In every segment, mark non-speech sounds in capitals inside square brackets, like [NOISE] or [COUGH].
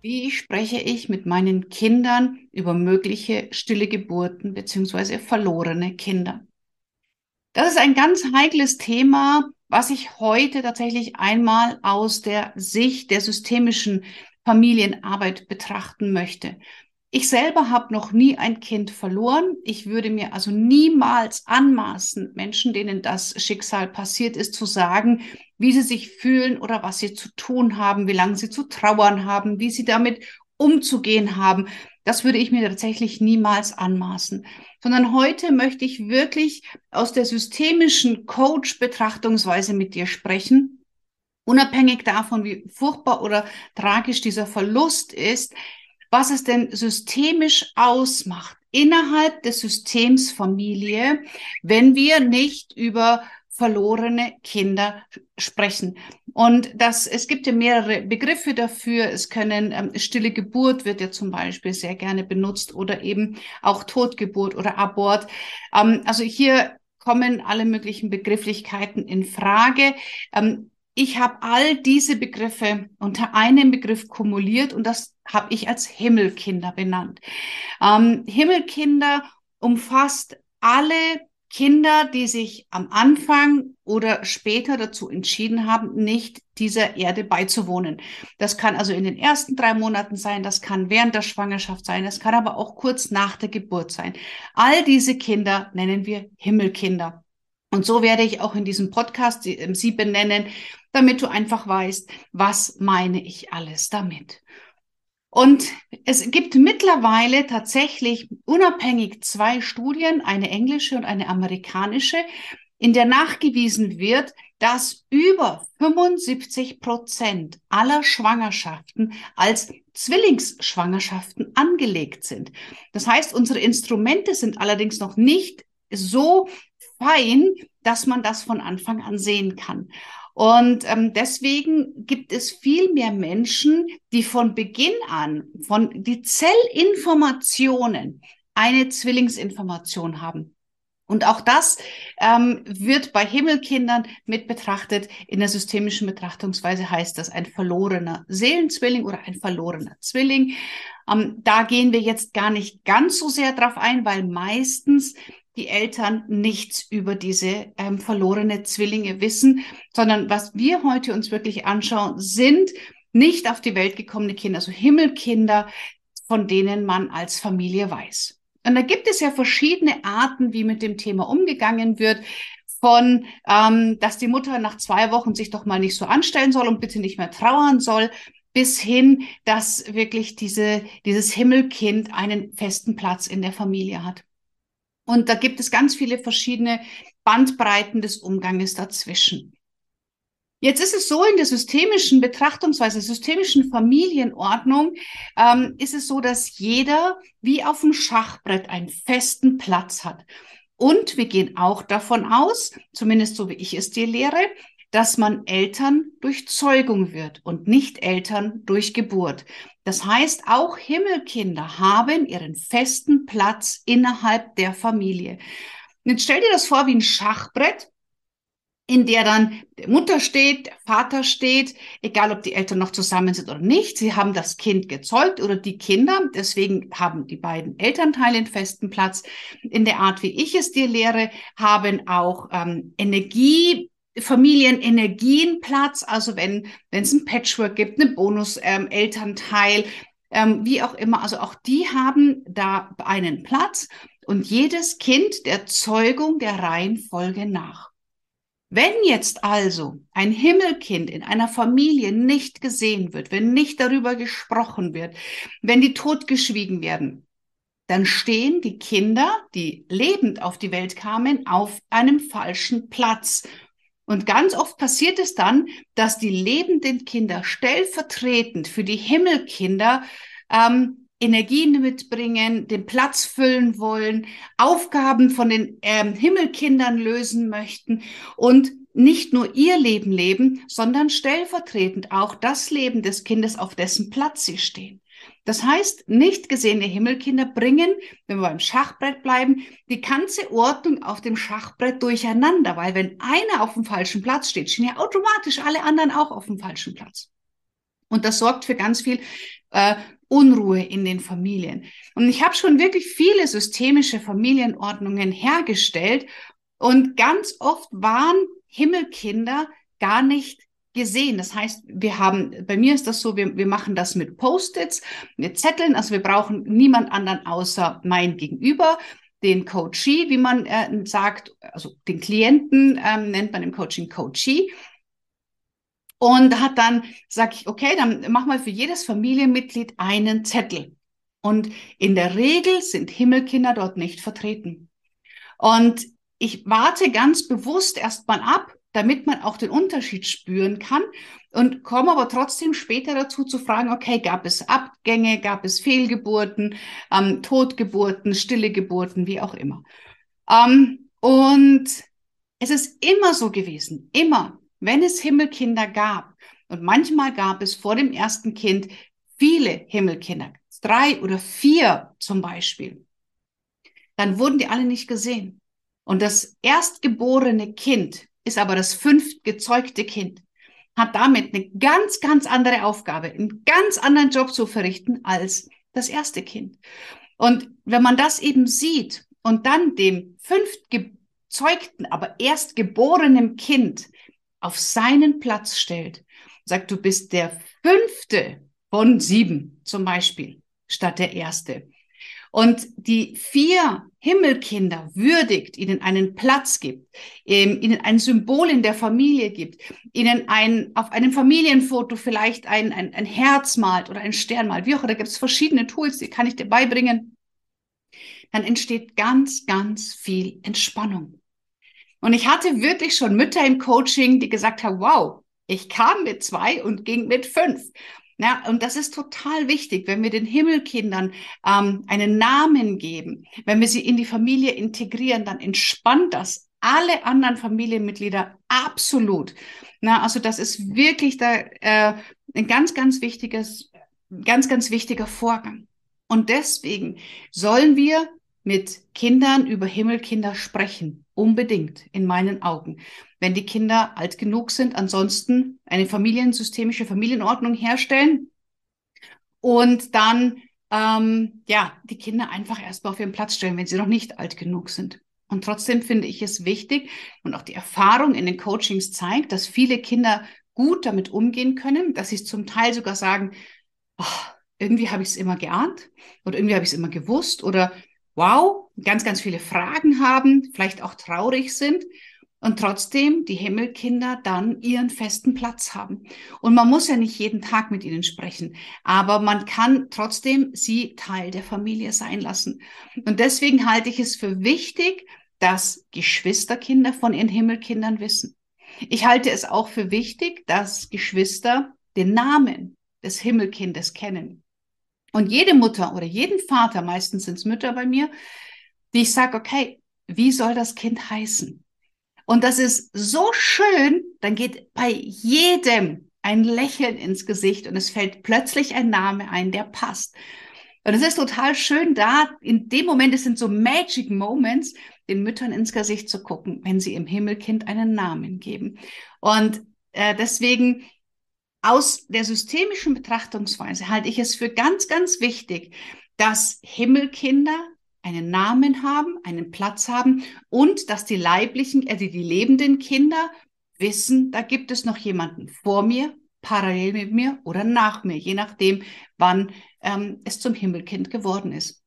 Wie spreche ich mit meinen Kindern über mögliche stille Geburten bzw. verlorene Kinder? Das ist ein ganz heikles Thema, was ich heute tatsächlich einmal aus der Sicht der systemischen Familienarbeit betrachten möchte. Ich selber habe noch nie ein Kind verloren. Ich würde mir also niemals anmaßen, Menschen, denen das Schicksal passiert ist, zu sagen, wie sie sich fühlen oder was sie zu tun haben, wie lange sie zu trauern haben, wie sie damit umzugehen haben. Das würde ich mir tatsächlich niemals anmaßen. Sondern heute möchte ich wirklich aus der systemischen Coach-Betrachtungsweise mit dir sprechen. Unabhängig davon, wie furchtbar oder tragisch dieser Verlust ist, was es denn systemisch ausmacht innerhalb des Systems Familie, wenn wir nicht über verlorene Kinder sprechen. Und das, es gibt ja mehrere Begriffe dafür. Es können ähm, stille Geburt wird ja zum Beispiel sehr gerne benutzt oder eben auch Totgeburt oder Abort. Ähm, also hier kommen alle möglichen Begrifflichkeiten in Frage. Ähm, ich habe all diese Begriffe unter einem Begriff kumuliert und das habe ich als Himmelkinder benannt. Ähm, Himmelkinder umfasst alle Kinder, die sich am Anfang oder später dazu entschieden haben, nicht dieser Erde beizuwohnen. Das kann also in den ersten drei Monaten sein, das kann während der Schwangerschaft sein, das kann aber auch kurz nach der Geburt sein. All diese Kinder nennen wir Himmelkinder. Und so werde ich auch in diesem Podcast sie, ähm, sie benennen, damit du einfach weißt, was meine ich alles damit. Und es gibt mittlerweile tatsächlich unabhängig zwei Studien, eine englische und eine amerikanische, in der nachgewiesen wird, dass über 75 Prozent aller Schwangerschaften als Zwillingsschwangerschaften angelegt sind. Das heißt, unsere Instrumente sind allerdings noch nicht so fein, dass man das von Anfang an sehen kann. Und ähm, deswegen gibt es viel mehr Menschen, die von Beginn an von die Zellinformationen eine Zwillingsinformation haben. Und auch das ähm, wird bei Himmelkindern mit betrachtet. In der systemischen Betrachtungsweise heißt das ein verlorener Seelenzwilling oder ein verlorener Zwilling. Ähm, da gehen wir jetzt gar nicht ganz so sehr drauf ein, weil meistens die Eltern nichts über diese ähm, verlorene Zwillinge wissen, sondern was wir heute uns wirklich anschauen, sind nicht auf die Welt gekommene Kinder, also Himmelkinder, von denen man als Familie weiß. Und da gibt es ja verschiedene Arten, wie mit dem Thema umgegangen wird von, ähm, dass die Mutter nach zwei Wochen sich doch mal nicht so anstellen soll und bitte nicht mehr trauern soll, bis hin, dass wirklich diese, dieses Himmelkind einen festen Platz in der Familie hat. Und da gibt es ganz viele verschiedene Bandbreiten des Umganges dazwischen. Jetzt ist es so, in der systemischen Betrachtungsweise, systemischen Familienordnung, ähm, ist es so, dass jeder wie auf dem Schachbrett einen festen Platz hat. Und wir gehen auch davon aus, zumindest so wie ich es dir lehre, dass man Eltern durch Zeugung wird und nicht Eltern durch Geburt. Das heißt, auch Himmelkinder haben ihren festen Platz innerhalb der Familie. Jetzt stell dir das vor wie ein Schachbrett, in der dann der Mutter steht, der Vater steht, egal ob die Eltern noch zusammen sind oder nicht. Sie haben das Kind gezeugt oder die Kinder. Deswegen haben die beiden Elternteile einen festen Platz. In der Art, wie ich es dir lehre, haben auch ähm, Energie Familienenergien Platz, also wenn es ein Patchwork gibt, eine Bonus-Elternteil, ähm, ähm, wie auch immer, also auch die haben da einen Platz und jedes Kind der Zeugung der Reihenfolge nach. Wenn jetzt also ein Himmelkind in einer Familie nicht gesehen wird, wenn nicht darüber gesprochen wird, wenn die totgeschwiegen werden, dann stehen die Kinder, die lebend auf die Welt kamen, auf einem falschen Platz und ganz oft passiert es dann, dass die lebenden Kinder stellvertretend für die Himmelkinder ähm, Energien mitbringen, den Platz füllen wollen, Aufgaben von den ähm, Himmelkindern lösen möchten und nicht nur ihr Leben leben, sondern stellvertretend auch das Leben des Kindes, auf dessen Platz sie stehen. Das heißt, nicht gesehene Himmelkinder bringen, wenn wir beim Schachbrett bleiben, die ganze Ordnung auf dem Schachbrett durcheinander, weil wenn einer auf dem falschen Platz steht, stehen ja automatisch alle anderen auch auf dem falschen Platz. Und das sorgt für ganz viel äh, Unruhe in den Familien. Und ich habe schon wirklich viele systemische Familienordnungen hergestellt und ganz oft waren Himmelkinder gar nicht gesehen. Das heißt, wir haben, bei mir ist das so, wir, wir machen das mit Post-its, mit Zetteln, also wir brauchen niemand anderen außer mein Gegenüber, den Coachee, wie man äh, sagt, also den Klienten ähm, nennt man im Coaching Coachee. Und hat dann, sag ich, okay, dann mach mal für jedes Familienmitglied einen Zettel. Und in der Regel sind Himmelkinder dort nicht vertreten. Und ich warte ganz bewusst erstmal ab, damit man auch den Unterschied spüren kann und komme aber trotzdem später dazu zu fragen, okay, gab es Abgänge, gab es Fehlgeburten, ähm, Totgeburten, stille Geburten, wie auch immer. Ähm, und es ist immer so gewesen, immer, wenn es Himmelkinder gab, und manchmal gab es vor dem ersten Kind viele Himmelkinder, drei oder vier zum Beispiel, dann wurden die alle nicht gesehen. Und das erstgeborene Kind ist aber das fünft gezeugte Kind, hat damit eine ganz, ganz andere Aufgabe, einen ganz anderen Job zu verrichten als das erste Kind. Und wenn man das eben sieht und dann dem fünft gezeugten, aber erst geborenen Kind auf seinen Platz stellt, sagt, du bist der fünfte von sieben zum Beispiel, statt der erste. Und die vier Himmelkinder würdigt, ihnen einen Platz gibt, ähm, ihnen ein Symbol in der Familie gibt, ihnen ein, auf einem Familienfoto vielleicht ein, ein, ein Herz malt oder ein Stern malt, wie auch, da gibt es verschiedene Tools, die kann ich dir beibringen, dann entsteht ganz, ganz viel Entspannung. Und ich hatte wirklich schon Mütter im Coaching, die gesagt haben, wow, ich kam mit zwei und ging mit fünf. Ja, und das ist total wichtig, wenn wir den Himmelkindern ähm, einen Namen geben, wenn wir sie in die Familie integrieren, dann entspannt das alle anderen Familienmitglieder absolut. Na, also das ist wirklich da, äh, ein ganz, ganz wichtiges, ganz, ganz wichtiger Vorgang. Und deswegen sollen wir mit Kindern über Himmelkinder sprechen. Unbedingt, in meinen Augen. Wenn die Kinder alt genug sind, ansonsten eine familiensystemische Familienordnung herstellen und dann, ähm, ja, die Kinder einfach erstmal auf ihren Platz stellen, wenn sie noch nicht alt genug sind. Und trotzdem finde ich es wichtig und auch die Erfahrung in den Coachings zeigt, dass viele Kinder gut damit umgehen können, dass sie es zum Teil sogar sagen, oh, irgendwie habe ich es immer geahnt oder irgendwie habe ich es immer gewusst oder wow, ganz, ganz viele Fragen haben, vielleicht auch traurig sind und trotzdem die Himmelkinder dann ihren festen Platz haben. Und man muss ja nicht jeden Tag mit ihnen sprechen, aber man kann trotzdem sie Teil der Familie sein lassen. Und deswegen halte ich es für wichtig, dass Geschwisterkinder von ihren Himmelkindern wissen. Ich halte es auch für wichtig, dass Geschwister den Namen des Himmelkindes kennen. Und jede Mutter oder jeden Vater, meistens sind es Mütter bei mir, die ich sage, okay, wie soll das Kind heißen? Und das ist so schön, dann geht bei jedem ein Lächeln ins Gesicht und es fällt plötzlich ein Name ein, der passt. Und es ist total schön da, in dem Moment, es sind so Magic Moments, den Müttern ins Gesicht zu gucken, wenn sie im Himmelkind einen Namen geben. Und äh, deswegen aus der systemischen Betrachtungsweise halte ich es für ganz, ganz wichtig, dass Himmelkinder einen Namen haben, einen Platz haben und dass die leiblichen, also die lebenden Kinder wissen, da gibt es noch jemanden vor mir, parallel mit mir oder nach mir, je nachdem, wann ähm, es zum Himmelkind geworden ist.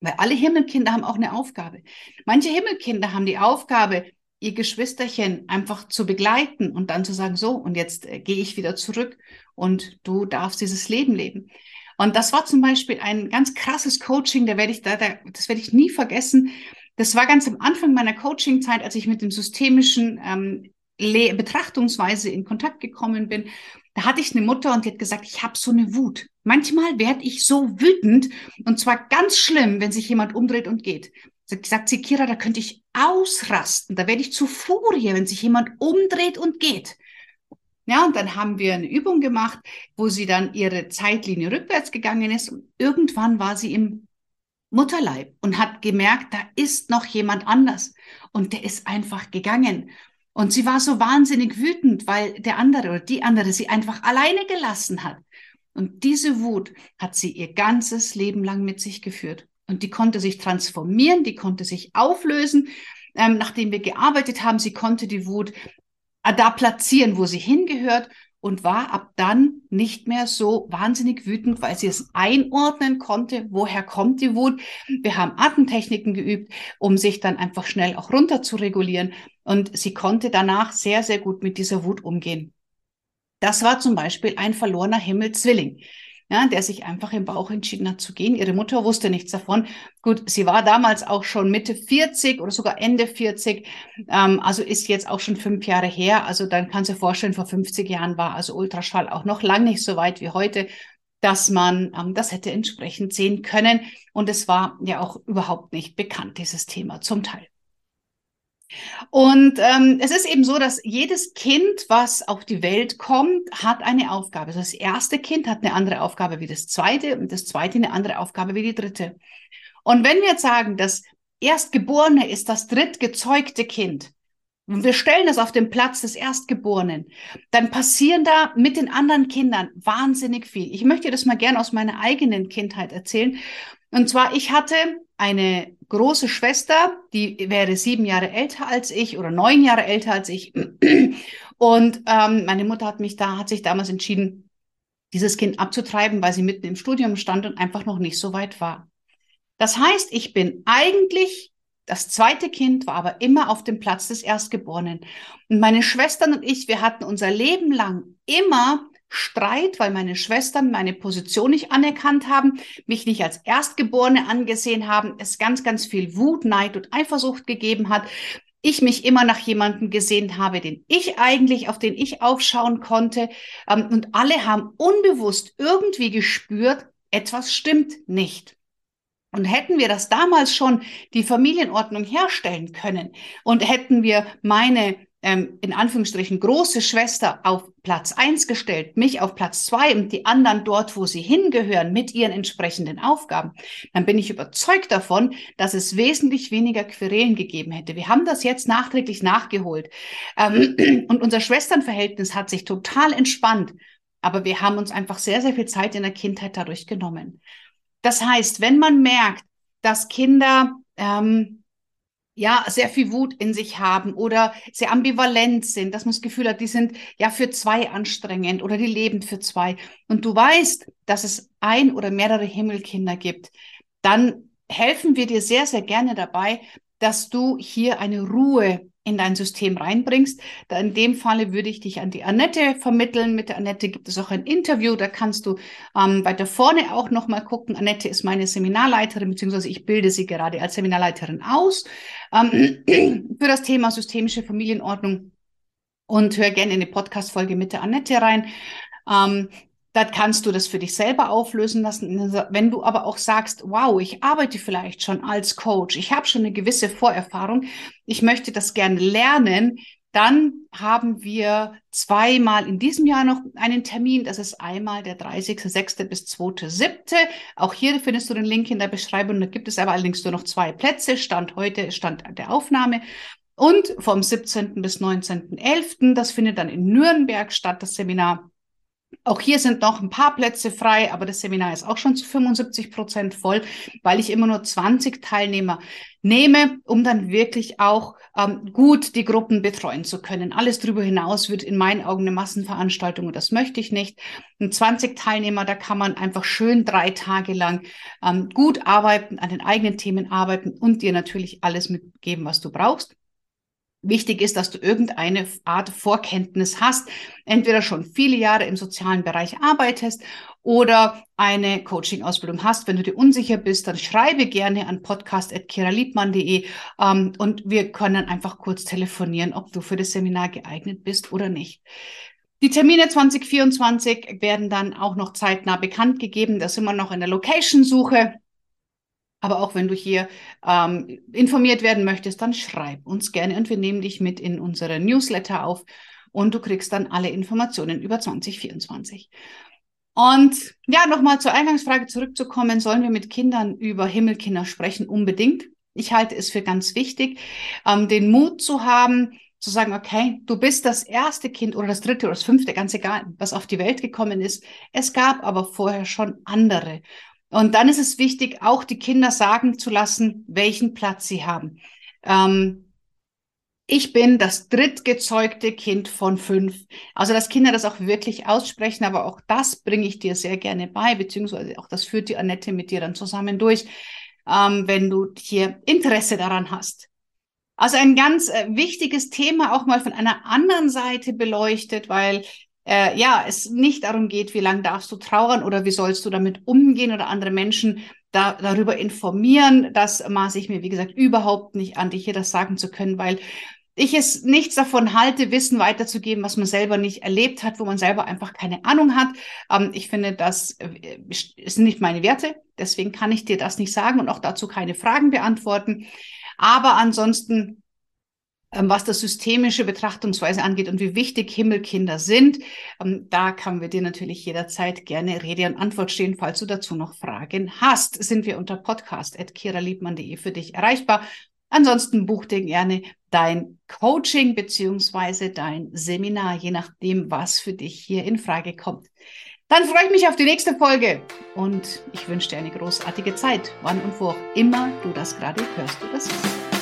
Weil alle Himmelkinder haben auch eine Aufgabe. Manche Himmelkinder haben die Aufgabe, ihr Geschwisterchen einfach zu begleiten und dann zu sagen, so, und jetzt äh, gehe ich wieder zurück und du darfst dieses Leben leben. Und das war zum Beispiel ein ganz krasses Coaching, da werde ich, da, da, das werde ich nie vergessen. Das war ganz am Anfang meiner Coachingzeit, als ich mit dem systemischen ähm, Betrachtungsweise in Kontakt gekommen bin. Da hatte ich eine Mutter und die hat gesagt, ich habe so eine Wut. Manchmal werde ich so wütend und zwar ganz schlimm, wenn sich jemand umdreht und geht. Sagt sie, Kira, da könnte ich ausrasten. Da werde ich zu Furie, wenn sich jemand umdreht und geht. Ja, und dann haben wir eine Übung gemacht, wo sie dann ihre Zeitlinie rückwärts gegangen ist. Und irgendwann war sie im Mutterleib und hat gemerkt, da ist noch jemand anders. Und der ist einfach gegangen. Und sie war so wahnsinnig wütend, weil der andere oder die andere sie einfach alleine gelassen hat. Und diese Wut hat sie ihr ganzes Leben lang mit sich geführt. Und die konnte sich transformieren, die konnte sich auflösen. Ähm, nachdem wir gearbeitet haben, sie konnte die Wut äh, da platzieren, wo sie hingehört und war ab dann nicht mehr so wahnsinnig wütend, weil sie es einordnen konnte, woher kommt die Wut. Wir haben Atemtechniken geübt, um sich dann einfach schnell auch runter zu regulieren und sie konnte danach sehr, sehr gut mit dieser Wut umgehen. Das war zum Beispiel ein verlorener Himmel Zwilling ja, der sich einfach im Bauch entschieden hat zu gehen. Ihre Mutter wusste nichts davon. Gut, sie war damals auch schon Mitte 40 oder sogar Ende 40, ähm, also ist jetzt auch schon fünf Jahre her. Also dann kann sie vorstellen, vor 50 Jahren war also Ultraschall auch noch lang nicht so weit wie heute dass man ähm, das hätte entsprechend sehen können. Und es war ja auch überhaupt nicht bekannt, dieses Thema zum Teil. Und ähm, es ist eben so, dass jedes Kind, was auf die Welt kommt, hat eine Aufgabe. Also das erste Kind hat eine andere Aufgabe wie das zweite und das zweite eine andere Aufgabe wie die dritte. Und wenn wir jetzt sagen, das Erstgeborene ist das drittgezeugte Kind, und wir stellen das auf den Platz des Erstgeborenen, dann passieren da mit den anderen Kindern wahnsinnig viel. Ich möchte das mal gerne aus meiner eigenen Kindheit erzählen. Und zwar, ich hatte eine große Schwester, die wäre sieben Jahre älter als ich oder neun Jahre älter als ich. [CLEARS THROAT] Und ähm, meine Mutter hat mich da, hat sich damals entschieden, dieses Kind abzutreiben, weil sie mitten im Studium stand und einfach noch nicht so weit war. Das heißt, ich bin eigentlich das zweite Kind, war aber immer auf dem Platz des Erstgeborenen. Und meine Schwestern und ich, wir hatten unser Leben lang immer Streit, weil meine Schwestern meine Position nicht anerkannt haben, mich nicht als Erstgeborene angesehen haben, es ganz, ganz viel Wut, Neid und Eifersucht gegeben hat. Ich mich immer nach jemandem gesehen habe, den ich eigentlich, auf den ich aufschauen konnte. Ähm, und alle haben unbewusst irgendwie gespürt, etwas stimmt nicht. Und hätten wir das damals schon die Familienordnung herstellen können und hätten wir meine ähm, in Anführungsstrichen große Schwester auf Platz eins gestellt, mich auf Platz zwei und die anderen dort, wo sie hingehören, mit ihren entsprechenden Aufgaben, dann bin ich überzeugt davon, dass es wesentlich weniger Querelen gegeben hätte. Wir haben das jetzt nachträglich nachgeholt. Ähm, [CLEARS THROAT] und unser Schwesternverhältnis hat sich total entspannt. Aber wir haben uns einfach sehr, sehr viel Zeit in der Kindheit dadurch genommen. Das heißt, wenn man merkt, dass Kinder ähm, ja, sehr viel Wut in sich haben oder sehr ambivalent sind, dass man das Gefühl hat, die sind ja für zwei anstrengend oder die leben für zwei. Und du weißt, dass es ein oder mehrere Himmelkinder gibt, dann helfen wir dir sehr, sehr gerne dabei, dass du hier eine Ruhe in dein System reinbringst. Da in dem Falle würde ich dich an die Annette vermitteln. Mit der Annette gibt es auch ein Interview. Da kannst du ähm, weiter vorne auch nochmal gucken. Annette ist meine Seminarleiterin, beziehungsweise ich bilde sie gerade als Seminarleiterin aus ähm, [CLEARS THROAT] für das Thema systemische Familienordnung. Und hör gerne in die Podcast-Folge mit der Annette rein. Ähm, da kannst du das für dich selber auflösen lassen. Wenn du aber auch sagst, wow, ich arbeite vielleicht schon als Coach, ich habe schon eine gewisse Vorerfahrung, ich möchte das gerne lernen, dann haben wir zweimal in diesem Jahr noch einen Termin. Das ist einmal der 30.06. bis 2.07. Auch hier findest du den Link in der Beschreibung. Da gibt es aber allerdings nur noch zwei Plätze. Stand heute, Stand der Aufnahme. Und vom 17. bis 19.11. Das findet dann in Nürnberg statt, das Seminar. Auch hier sind noch ein paar Plätze frei, aber das Seminar ist auch schon zu 75 Prozent voll, weil ich immer nur 20 Teilnehmer nehme, um dann wirklich auch ähm, gut die Gruppen betreuen zu können. Alles darüber hinaus wird in meinen Augen eine Massenveranstaltung und das möchte ich nicht. Und 20 Teilnehmer, da kann man einfach schön drei Tage lang ähm, gut arbeiten, an den eigenen Themen arbeiten und dir natürlich alles mitgeben, was du brauchst. Wichtig ist, dass du irgendeine Art Vorkenntnis hast, entweder schon viele Jahre im sozialen Bereich arbeitest oder eine Coaching-Ausbildung hast. Wenn du dir unsicher bist, dann schreibe gerne an podcast.kiraliebmann.de ähm, und wir können einfach kurz telefonieren, ob du für das Seminar geeignet bist oder nicht. Die Termine 2024 werden dann auch noch zeitnah bekannt gegeben. Da sind wir noch in der Location-Suche. Aber auch wenn du hier ähm, informiert werden möchtest, dann schreib uns gerne und wir nehmen dich mit in unsere Newsletter auf und du kriegst dann alle Informationen über 2024. Und ja, nochmal zur Eingangsfrage zurückzukommen, sollen wir mit Kindern über Himmelkinder sprechen? Unbedingt. Ich halte es für ganz wichtig, ähm, den Mut zu haben, zu sagen, okay, du bist das erste Kind oder das dritte oder das fünfte, ganz egal, was auf die Welt gekommen ist. Es gab aber vorher schon andere. Und dann ist es wichtig, auch die Kinder sagen zu lassen, welchen Platz sie haben. Ähm, ich bin das drittgezeugte Kind von fünf. Also, dass Kinder das auch wirklich aussprechen, aber auch das bringe ich dir sehr gerne bei, beziehungsweise auch das führt die Annette mit dir dann zusammen durch, ähm, wenn du hier Interesse daran hast. Also ein ganz äh, wichtiges Thema auch mal von einer anderen Seite beleuchtet, weil äh, ja, es nicht darum geht, wie lange darfst du trauern oder wie sollst du damit umgehen oder andere Menschen da, darüber informieren. Das maße ich mir, wie gesagt, überhaupt nicht an, dich hier das sagen zu können, weil ich es nichts davon halte, Wissen weiterzugeben, was man selber nicht erlebt hat, wo man selber einfach keine Ahnung hat. Ähm, ich finde, das äh, sind nicht meine Werte. Deswegen kann ich dir das nicht sagen und auch dazu keine Fragen beantworten. Aber ansonsten, was das systemische Betrachtungsweise angeht und wie wichtig Himmelkinder sind, ähm, da kann wir dir natürlich jederzeit gerne Rede und Antwort stehen, falls du dazu noch Fragen hast. Sind wir unter podcast.kiraliebmann.de für dich erreichbar. Ansonsten buch dir gerne dein Coaching beziehungsweise dein Seminar, je nachdem, was für dich hier in Frage kommt. Dann freue ich mich auf die nächste Folge und ich wünsche dir eine großartige Zeit, wann und wo auch immer du das gerade hörst oder siehst.